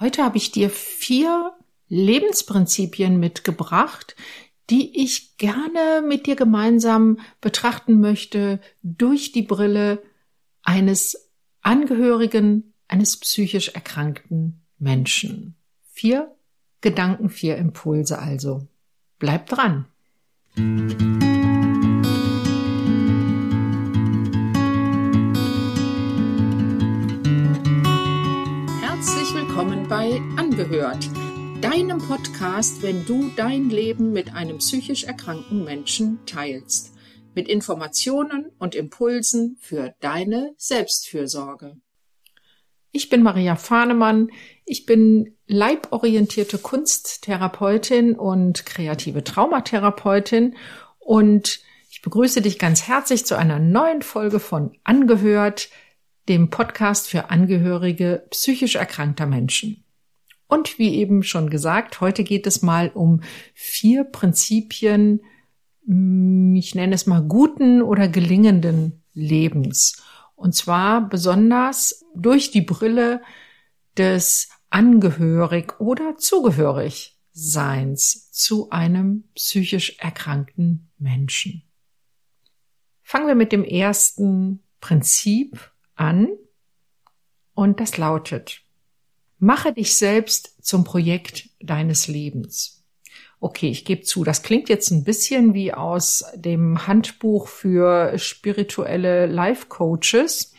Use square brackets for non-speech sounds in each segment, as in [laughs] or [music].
Heute habe ich dir vier Lebensprinzipien mitgebracht, die ich gerne mit dir gemeinsam betrachten möchte durch die Brille eines Angehörigen eines psychisch erkrankten Menschen. Vier Gedanken, vier Impulse also. Bleib dran. Willkommen bei Angehört, deinem Podcast, wenn du dein Leben mit einem psychisch erkrankten Menschen teilst, mit Informationen und Impulsen für deine Selbstfürsorge. Ich bin Maria Fahnemann, ich bin leiborientierte Kunsttherapeutin und kreative Traumatherapeutin. Und ich begrüße dich ganz herzlich zu einer neuen Folge von Angehört, dem Podcast für Angehörige psychisch erkrankter Menschen. Und wie eben schon gesagt, heute geht es mal um vier Prinzipien, hm, ich nenne es mal guten oder gelingenden Lebens. Und zwar besonders durch die Brille des angehörig oder zugehörig Seins zu einem psychisch erkrankten Menschen. Fangen wir mit dem ersten Prinzip an und das lautet, mache dich selbst zum Projekt deines Lebens. Okay, ich gebe zu, das klingt jetzt ein bisschen wie aus dem Handbuch für spirituelle Life Coaches,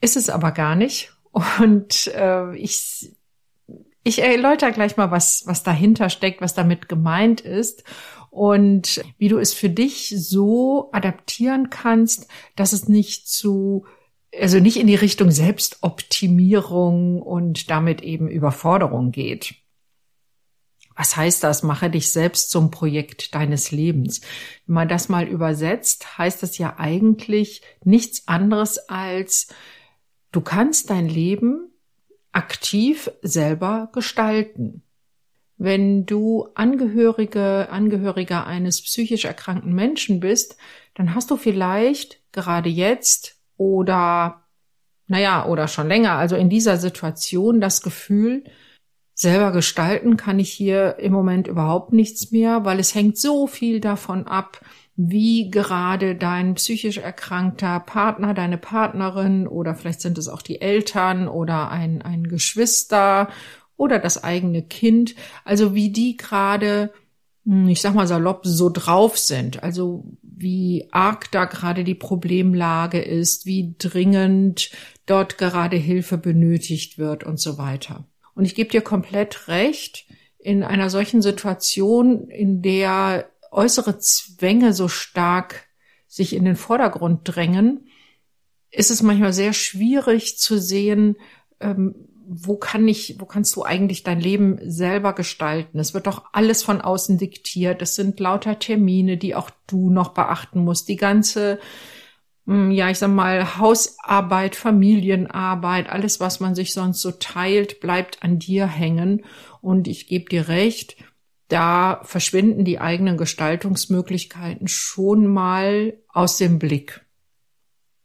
ist es aber gar nicht. Und äh, ich, ich erläutere gleich mal, was, was dahinter steckt, was damit gemeint ist und wie du es für dich so adaptieren kannst, dass es nicht zu also nicht in die Richtung Selbstoptimierung und damit eben Überforderung geht. Was heißt das? Mache dich selbst zum Projekt deines Lebens. Wenn man das mal übersetzt, heißt das ja eigentlich nichts anderes als, du kannst dein Leben aktiv selber gestalten. Wenn du Angehörige, Angehöriger eines psychisch erkrankten Menschen bist, dann hast du vielleicht gerade jetzt oder, naja, oder schon länger, also in dieser Situation das Gefühl, selber gestalten kann ich hier im Moment überhaupt nichts mehr, weil es hängt so viel davon ab, wie gerade dein psychisch erkrankter Partner, deine Partnerin oder vielleicht sind es auch die Eltern oder ein, ein Geschwister oder das eigene Kind, also wie die gerade, hm, ich sag mal salopp, so drauf sind. Also wie arg da gerade die Problemlage ist, wie dringend dort gerade Hilfe benötigt wird und so weiter. Und ich gebe dir komplett recht, in einer solchen Situation, in der äußere Zwänge so stark sich in den Vordergrund drängen, ist es manchmal sehr schwierig zu sehen, ähm, wo kann ich, wo kannst du eigentlich dein Leben selber gestalten? Es wird doch alles von außen diktiert. Es sind lauter Termine, die auch du noch beachten musst. Die ganze, hm, ja, ich sag mal, Hausarbeit, Familienarbeit, alles, was man sich sonst so teilt, bleibt an dir hängen. Und ich gebe dir recht, da verschwinden die eigenen Gestaltungsmöglichkeiten schon mal aus dem Blick.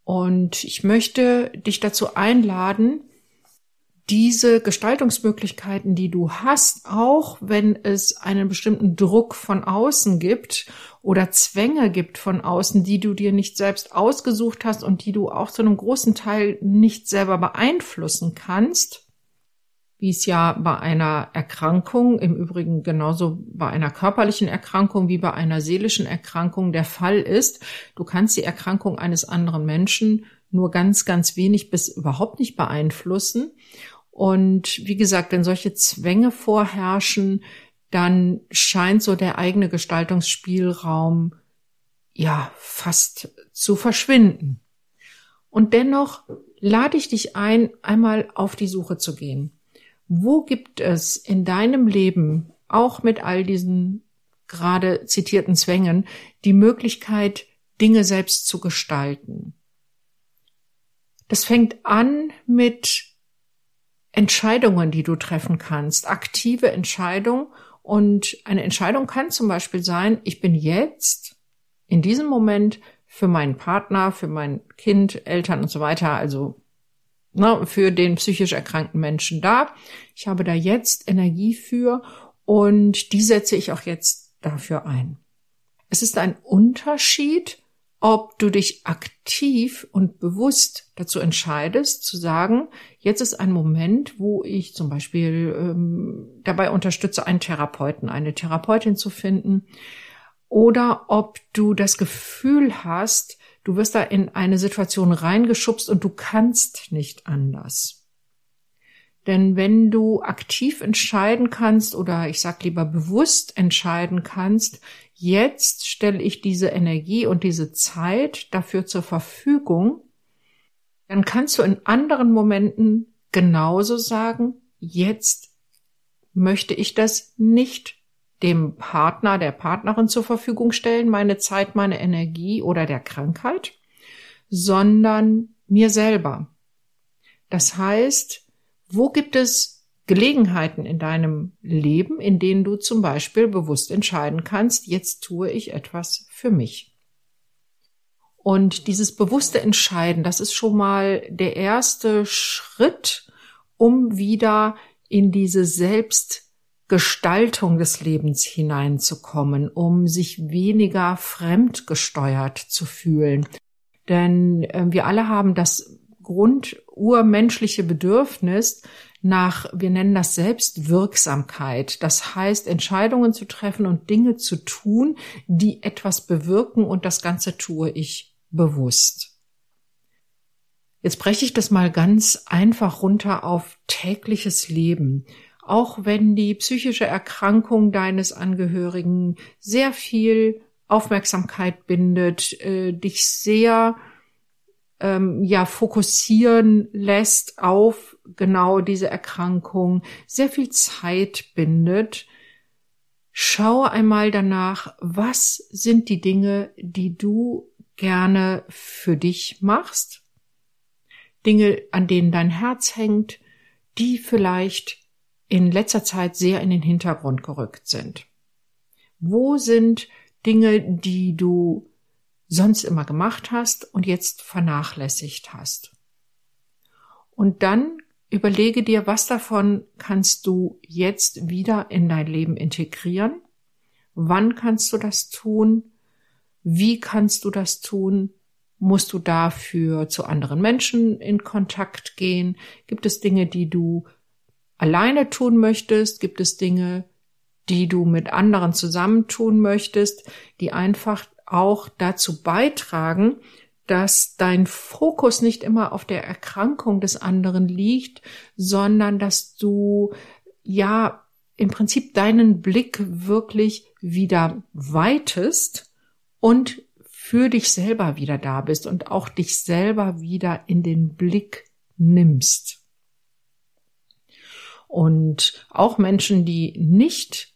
Und ich möchte dich dazu einladen, diese Gestaltungsmöglichkeiten, die du hast, auch wenn es einen bestimmten Druck von außen gibt oder Zwänge gibt von außen, die du dir nicht selbst ausgesucht hast und die du auch zu einem großen Teil nicht selber beeinflussen kannst, wie es ja bei einer Erkrankung, im Übrigen genauso bei einer körperlichen Erkrankung wie bei einer seelischen Erkrankung der Fall ist. Du kannst die Erkrankung eines anderen Menschen nur ganz, ganz wenig bis überhaupt nicht beeinflussen. Und wie gesagt, wenn solche Zwänge vorherrschen, dann scheint so der eigene Gestaltungsspielraum ja fast zu verschwinden. Und dennoch lade ich dich ein, einmal auf die Suche zu gehen. Wo gibt es in deinem Leben, auch mit all diesen gerade zitierten Zwängen, die Möglichkeit, Dinge selbst zu gestalten? Das fängt an mit Entscheidungen, die du treffen kannst, aktive Entscheidung. Und eine Entscheidung kann zum Beispiel sein, ich bin jetzt in diesem Moment für meinen Partner, für mein Kind, Eltern und so weiter, also na, für den psychisch erkrankten Menschen da. Ich habe da jetzt Energie für und die setze ich auch jetzt dafür ein. Es ist ein Unterschied, ob du dich aktiv und bewusst dazu entscheidest, zu sagen, jetzt ist ein Moment, wo ich zum Beispiel ähm, dabei unterstütze, einen Therapeuten, eine Therapeutin zu finden, oder ob du das Gefühl hast, du wirst da in eine Situation reingeschubst und du kannst nicht anders. Denn wenn du aktiv entscheiden kannst oder ich sag lieber bewusst entscheiden kannst, jetzt stelle ich diese Energie und diese Zeit dafür zur Verfügung, dann kannst du in anderen Momenten genauso sagen, jetzt möchte ich das nicht dem Partner, der Partnerin zur Verfügung stellen, meine Zeit, meine Energie oder der Krankheit, sondern mir selber. Das heißt, wo gibt es Gelegenheiten in deinem Leben, in denen du zum Beispiel bewusst entscheiden kannst, jetzt tue ich etwas für mich. Und dieses bewusste Entscheiden, das ist schon mal der erste Schritt, um wieder in diese Selbstgestaltung des Lebens hineinzukommen, um sich weniger fremdgesteuert zu fühlen. Denn äh, wir alle haben das grundurmenschliche Bedürfnis, nach, wir nennen das Selbstwirksamkeit. Das heißt, Entscheidungen zu treffen und Dinge zu tun, die etwas bewirken und das Ganze tue ich bewusst. Jetzt breche ich das mal ganz einfach runter auf tägliches Leben. Auch wenn die psychische Erkrankung deines Angehörigen sehr viel Aufmerksamkeit bindet, äh, dich sehr ähm, ja fokussieren lässt auf genau diese Erkrankung, sehr viel Zeit bindet. Schaue einmal danach, was sind die Dinge, die du gerne für dich machst, Dinge, an denen dein Herz hängt, die vielleicht in letzter Zeit sehr in den Hintergrund gerückt sind. Wo sind Dinge, die du sonst immer gemacht hast und jetzt vernachlässigt hast. Und dann überlege dir, was davon kannst du jetzt wieder in dein Leben integrieren? Wann kannst du das tun? Wie kannst du das tun? Musst du dafür zu anderen Menschen in Kontakt gehen? Gibt es Dinge, die du alleine tun möchtest? Gibt es Dinge, die du mit anderen zusammentun möchtest, die einfach auch dazu beitragen, dass dein Fokus nicht immer auf der Erkrankung des anderen liegt, sondern dass du ja im Prinzip deinen Blick wirklich wieder weitest und für dich selber wieder da bist und auch dich selber wieder in den Blick nimmst. Und auch Menschen, die nicht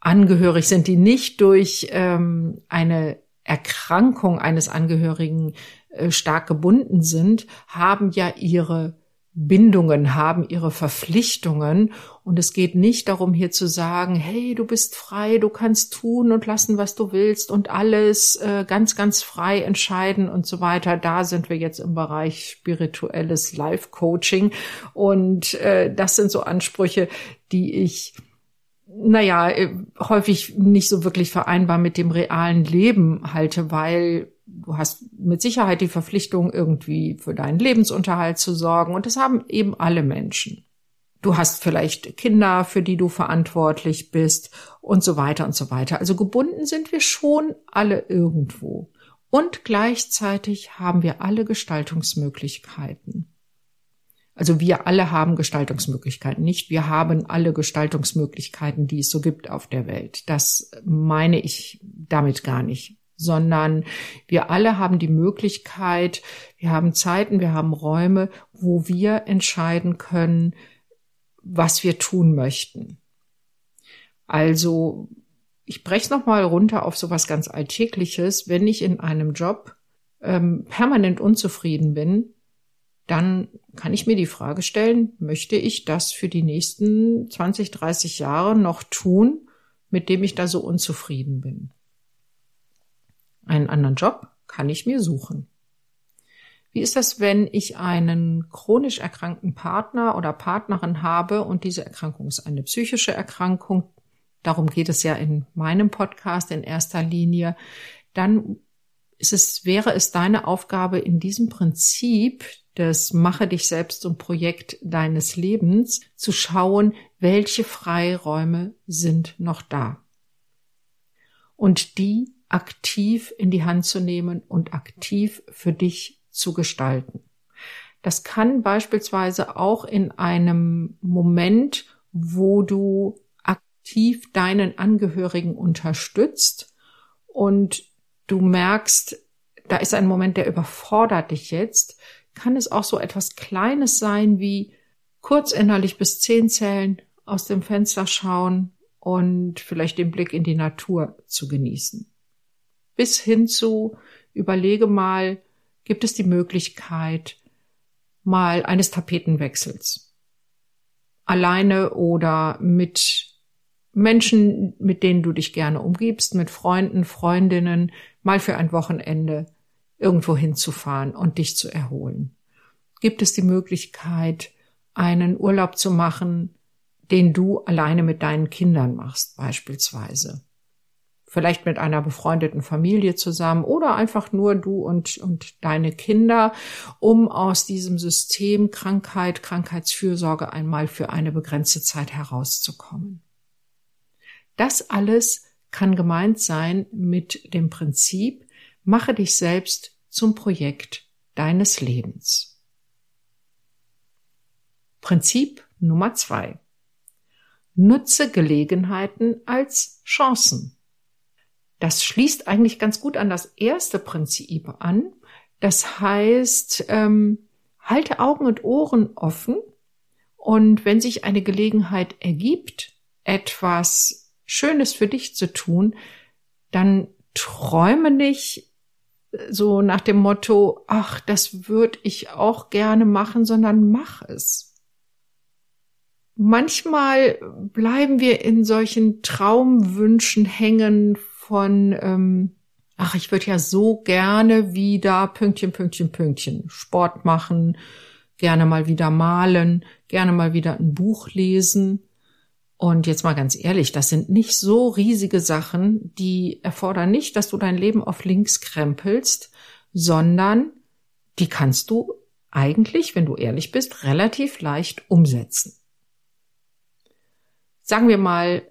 angehörig sind, die nicht durch ähm, eine Erkrankung eines Angehörigen äh, stark gebunden sind, haben ja ihre Bindungen, haben ihre Verpflichtungen. Und es geht nicht darum, hier zu sagen, hey, du bist frei, du kannst tun und lassen, was du willst und alles äh, ganz, ganz frei entscheiden und so weiter. Da sind wir jetzt im Bereich spirituelles Life-Coaching. Und äh, das sind so Ansprüche, die ich naja, äh, häufig nicht so wirklich vereinbar mit dem realen Leben halte, weil du hast mit Sicherheit die Verpflichtung, irgendwie für deinen Lebensunterhalt zu sorgen. Und das haben eben alle Menschen. Du hast vielleicht Kinder, für die du verantwortlich bist und so weiter und so weiter. Also gebunden sind wir schon alle irgendwo. Und gleichzeitig haben wir alle Gestaltungsmöglichkeiten. Also wir alle haben Gestaltungsmöglichkeiten, nicht wir haben alle Gestaltungsmöglichkeiten, die es so gibt auf der Welt. Das meine ich damit gar nicht, sondern wir alle haben die Möglichkeit, wir haben Zeiten, wir haben Räume, wo wir entscheiden können, was wir tun möchten. Also ich breche es nochmal runter auf sowas ganz Alltägliches. Wenn ich in einem Job ähm, permanent unzufrieden bin, dann kann ich mir die Frage stellen, möchte ich das für die nächsten 20, 30 Jahre noch tun, mit dem ich da so unzufrieden bin? Einen anderen Job kann ich mir suchen. Wie ist das, wenn ich einen chronisch erkrankten Partner oder Partnerin habe und diese Erkrankung ist eine psychische Erkrankung? Darum geht es ja in meinem Podcast in erster Linie. Dann ist es, wäre es deine Aufgabe in diesem Prinzip des Mache dich selbst zum Projekt deines Lebens zu schauen, welche Freiräume sind noch da. Und die aktiv in die Hand zu nehmen und aktiv für dich zu gestalten. Das kann beispielsweise auch in einem Moment, wo du aktiv deinen Angehörigen unterstützt und du merkst, da ist ein Moment, der überfordert dich jetzt, kann es auch so etwas Kleines sein wie kurz innerlich bis zehn zählen, aus dem Fenster schauen und vielleicht den Blick in die Natur zu genießen. Bis hin zu überlege mal, gibt es die Möglichkeit mal eines Tapetenwechsels. Alleine oder mit Menschen, mit denen du dich gerne umgibst, mit Freunden, Freundinnen, mal für ein Wochenende irgendwo hinzufahren und dich zu erholen. Gibt es die Möglichkeit, einen Urlaub zu machen, den du alleine mit deinen Kindern machst, beispielsweise? vielleicht mit einer befreundeten Familie zusammen oder einfach nur du und, und deine Kinder, um aus diesem System Krankheit, Krankheitsfürsorge einmal für eine begrenzte Zeit herauszukommen. Das alles kann gemeint sein mit dem Prinzip, mache dich selbst zum Projekt deines Lebens. Prinzip Nummer zwei. Nutze Gelegenheiten als Chancen. Das schließt eigentlich ganz gut an das erste Prinzip an. Das heißt, ähm, halte Augen und Ohren offen und wenn sich eine Gelegenheit ergibt, etwas Schönes für dich zu tun, dann träume nicht so nach dem Motto, ach, das würde ich auch gerne machen, sondern mach es. Manchmal bleiben wir in solchen Traumwünschen hängen von, ähm, ach, ich würde ja so gerne wieder Pünktchen, Pünktchen, Pünktchen, Sport machen, gerne mal wieder malen, gerne mal wieder ein Buch lesen. Und jetzt mal ganz ehrlich, das sind nicht so riesige Sachen, die erfordern nicht, dass du dein Leben auf links krempelst, sondern die kannst du eigentlich, wenn du ehrlich bist, relativ leicht umsetzen. Sagen wir mal,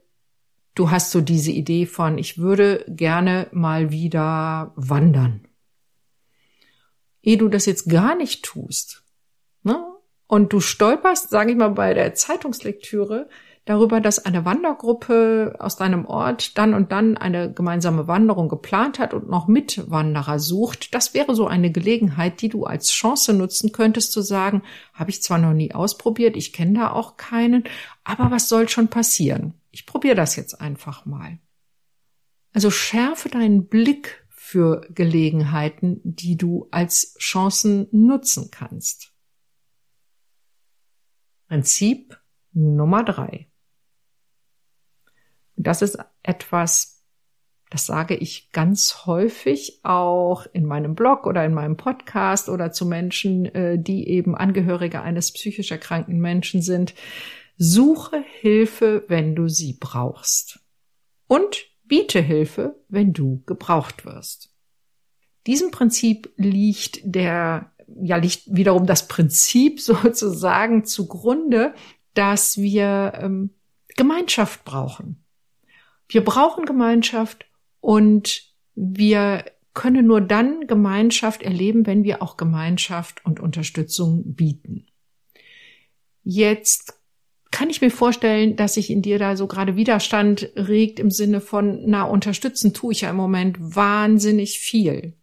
du hast so diese Idee von, ich würde gerne mal wieder wandern. Ehe du das jetzt gar nicht tust, ne? Und du stolperst, sage ich mal, bei der Zeitungslektüre darüber, dass eine Wandergruppe aus deinem Ort dann und dann eine gemeinsame Wanderung geplant hat und noch Mitwanderer sucht. Das wäre so eine Gelegenheit, die du als Chance nutzen könntest, zu sagen, habe ich zwar noch nie ausprobiert, ich kenne da auch keinen, aber was soll schon passieren? Ich probiere das jetzt einfach mal. Also schärfe deinen Blick für Gelegenheiten, die du als Chancen nutzen kannst. Prinzip Nummer drei. Das ist etwas, das sage ich ganz häufig auch in meinem Blog oder in meinem Podcast oder zu Menschen, äh, die eben Angehörige eines psychisch erkrankten Menschen sind. Suche Hilfe, wenn du sie brauchst. Und biete Hilfe, wenn du gebraucht wirst. Diesem Prinzip liegt der, ja, liegt wiederum das Prinzip [laughs] sozusagen zugrunde, dass wir ähm, Gemeinschaft brauchen. Wir brauchen Gemeinschaft und wir können nur dann Gemeinschaft erleben, wenn wir auch Gemeinschaft und Unterstützung bieten. Jetzt kann ich mir vorstellen, dass sich in dir da so gerade Widerstand regt im Sinne von, na, unterstützen tue ich ja im Moment wahnsinnig viel.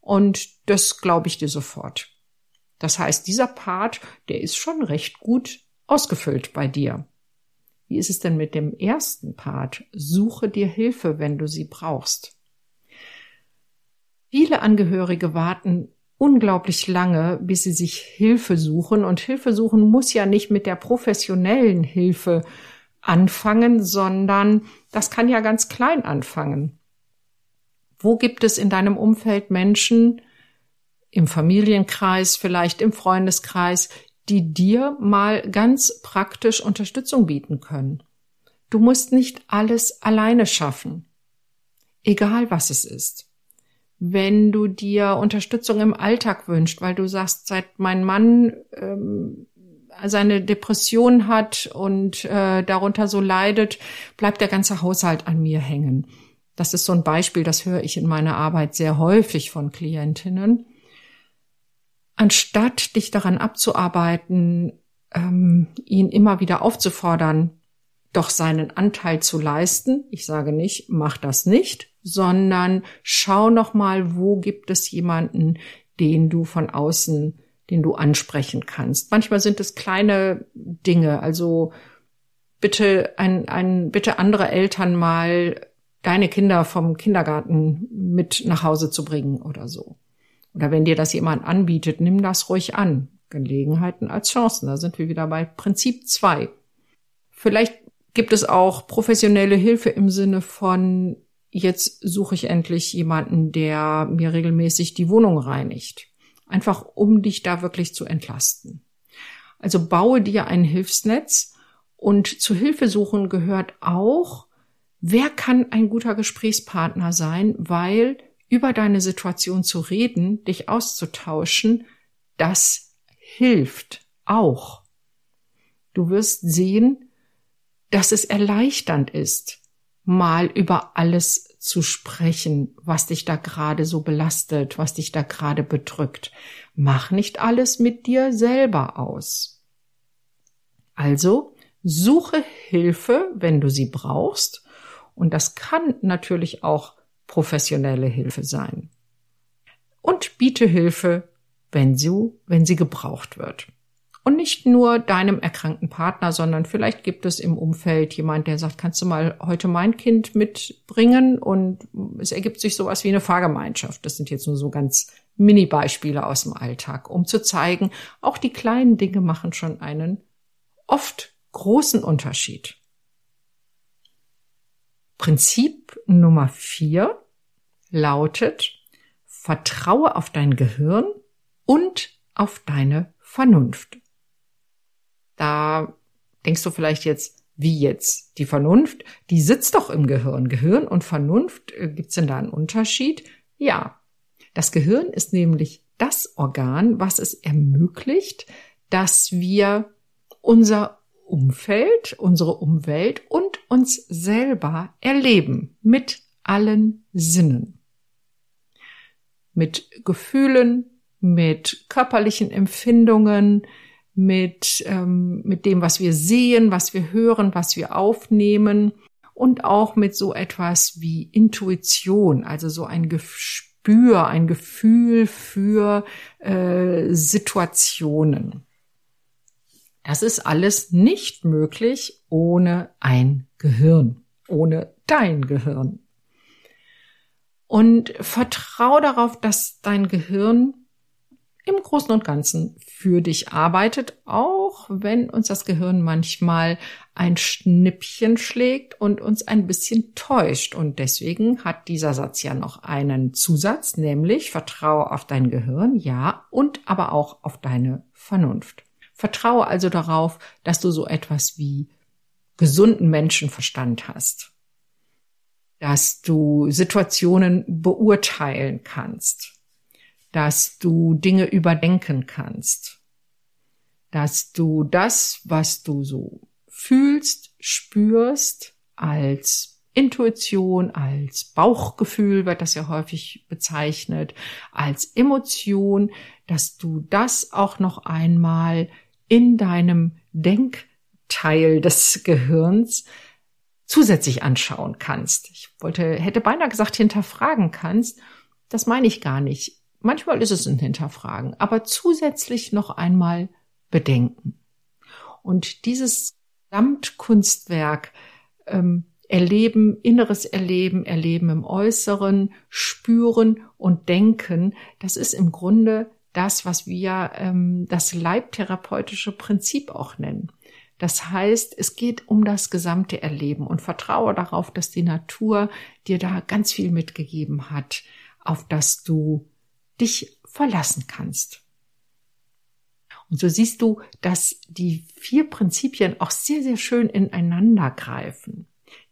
Und das glaube ich dir sofort. Das heißt, dieser Part, der ist schon recht gut ausgefüllt bei dir. Wie ist es denn mit dem ersten Part? Suche dir Hilfe, wenn du sie brauchst. Viele Angehörige warten unglaublich lange, bis sie sich Hilfe suchen. Und Hilfe suchen muss ja nicht mit der professionellen Hilfe anfangen, sondern das kann ja ganz klein anfangen. Wo gibt es in deinem Umfeld Menschen, im Familienkreis, vielleicht im Freundeskreis, die dir mal ganz praktisch Unterstützung bieten können. Du musst nicht alles alleine schaffen, egal was es ist. Wenn du dir Unterstützung im Alltag wünschst, weil du sagst, seit mein Mann ähm, seine Depression hat und äh, darunter so leidet, bleibt der ganze Haushalt an mir hängen. Das ist so ein Beispiel, das höre ich in meiner Arbeit sehr häufig von Klientinnen anstatt dich daran abzuarbeiten, ähm, ihn immer wieder aufzufordern, doch seinen Anteil zu leisten. Ich sage nicht, mach das nicht, sondern schau noch mal, wo gibt es jemanden, den du von außen, den du ansprechen kannst. Manchmal sind es kleine Dinge, also bitte ein, ein bitte andere Eltern mal deine Kinder vom Kindergarten mit nach Hause zu bringen oder so. Oder wenn dir das jemand anbietet, nimm das ruhig an. Gelegenheiten als Chancen. Da sind wir wieder bei Prinzip zwei. Vielleicht gibt es auch professionelle Hilfe im Sinne von, jetzt suche ich endlich jemanden, der mir regelmäßig die Wohnung reinigt. Einfach um dich da wirklich zu entlasten. Also baue dir ein Hilfsnetz und zu Hilfe suchen gehört auch, wer kann ein guter Gesprächspartner sein, weil über deine Situation zu reden, dich auszutauschen, das hilft auch. Du wirst sehen, dass es erleichternd ist, mal über alles zu sprechen, was dich da gerade so belastet, was dich da gerade bedrückt. Mach nicht alles mit dir selber aus. Also suche Hilfe, wenn du sie brauchst. Und das kann natürlich auch professionelle Hilfe sein. Und biete Hilfe, wenn sie, wenn sie gebraucht wird. Und nicht nur deinem erkrankten Partner, sondern vielleicht gibt es im Umfeld jemand, der sagt, kannst du mal heute mein Kind mitbringen? Und es ergibt sich sowas wie eine Fahrgemeinschaft. Das sind jetzt nur so ganz Mini-Beispiele aus dem Alltag, um zu zeigen, auch die kleinen Dinge machen schon einen oft großen Unterschied. Prinzip Nummer vier lautet, vertraue auf dein Gehirn und auf deine Vernunft. Da denkst du vielleicht jetzt, wie jetzt? Die Vernunft, die sitzt doch im Gehirn. Gehirn und Vernunft, äh, gibt's denn da einen Unterschied? Ja. Das Gehirn ist nämlich das Organ, was es ermöglicht, dass wir unser Umfeld, unsere Umwelt und uns selber erleben mit allen Sinnen mit Gefühlen, mit körperlichen Empfindungen, mit, ähm, mit dem, was wir sehen, was wir hören, was wir aufnehmen und auch mit so etwas wie Intuition, also so ein Gespür, ein Gefühl für äh, Situationen. Das ist alles nicht möglich ohne ein Gehirn, ohne dein Gehirn. Und vertrau darauf, dass dein Gehirn im Großen und Ganzen für dich arbeitet, auch wenn uns das Gehirn manchmal ein Schnippchen schlägt und uns ein bisschen täuscht. Und deswegen hat dieser Satz ja noch einen Zusatz, nämlich vertraue auf dein Gehirn, ja, und aber auch auf deine Vernunft. Vertraue also darauf, dass du so etwas wie gesunden Menschenverstand hast dass du Situationen beurteilen kannst, dass du Dinge überdenken kannst, dass du das, was du so fühlst, spürst, als Intuition, als Bauchgefühl wird das ja häufig bezeichnet, als Emotion, dass du das auch noch einmal in deinem Denkteil des Gehirns zusätzlich anschauen kannst. Ich wollte, hätte beinahe gesagt, hinterfragen kannst. Das meine ich gar nicht. Manchmal ist es ein Hinterfragen, aber zusätzlich noch einmal bedenken. Und dieses Gesamtkunstwerk ähm, Erleben, inneres Erleben, Erleben im Äußeren, Spüren und Denken, das ist im Grunde das, was wir ähm, das leibtherapeutische Prinzip auch nennen. Das heißt, es geht um das gesamte Erleben und vertraue darauf, dass die Natur dir da ganz viel mitgegeben hat, auf das du dich verlassen kannst. Und so siehst du, dass die vier Prinzipien auch sehr, sehr schön ineinander greifen.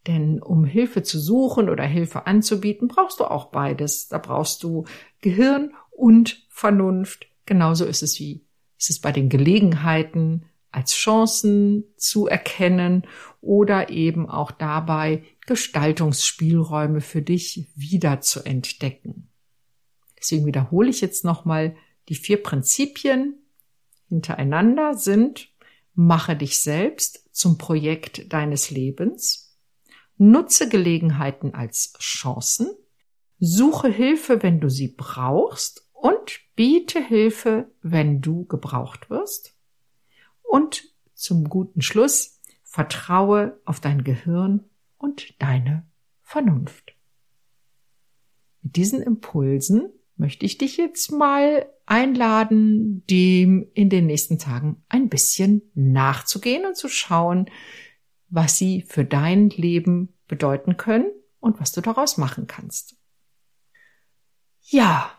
Denn um Hilfe zu suchen oder Hilfe anzubieten, brauchst du auch beides. Da brauchst du Gehirn und Vernunft. Genauso ist es wie, ist es bei den Gelegenheiten als Chancen zu erkennen oder eben auch dabei Gestaltungsspielräume für dich wieder zu entdecken. Deswegen wiederhole ich jetzt nochmal die vier Prinzipien hintereinander sind, mache dich selbst zum Projekt deines Lebens, nutze Gelegenheiten als Chancen, suche Hilfe, wenn du sie brauchst und biete Hilfe, wenn du gebraucht wirst. Und zum guten Schluss, vertraue auf dein Gehirn und deine Vernunft. Mit diesen Impulsen möchte ich dich jetzt mal einladen, dem in den nächsten Tagen ein bisschen nachzugehen und zu schauen, was sie für dein Leben bedeuten können und was du daraus machen kannst. Ja,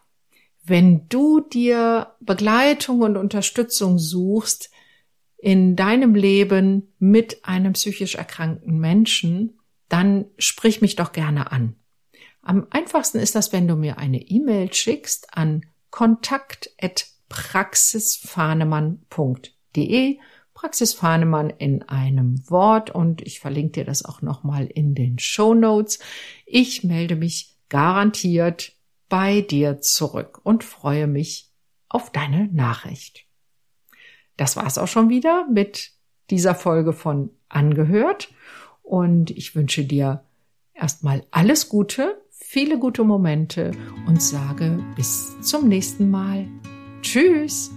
wenn du dir Begleitung und Unterstützung suchst in deinem Leben mit einem psychisch erkrankten Menschen, dann sprich mich doch gerne an. Am einfachsten ist das, wenn du mir eine E-Mail schickst an kontakt@praxisfahnemann.de. Praxis Fahnemann in einem Wort und ich verlinke dir das auch nochmal in den Show Notes. Ich melde mich garantiert bei dir zurück und freue mich auf deine Nachricht. Das war's auch schon wieder mit dieser Folge von Angehört und ich wünsche dir erstmal alles Gute viele gute Momente und sage bis zum nächsten Mal. Tschüss!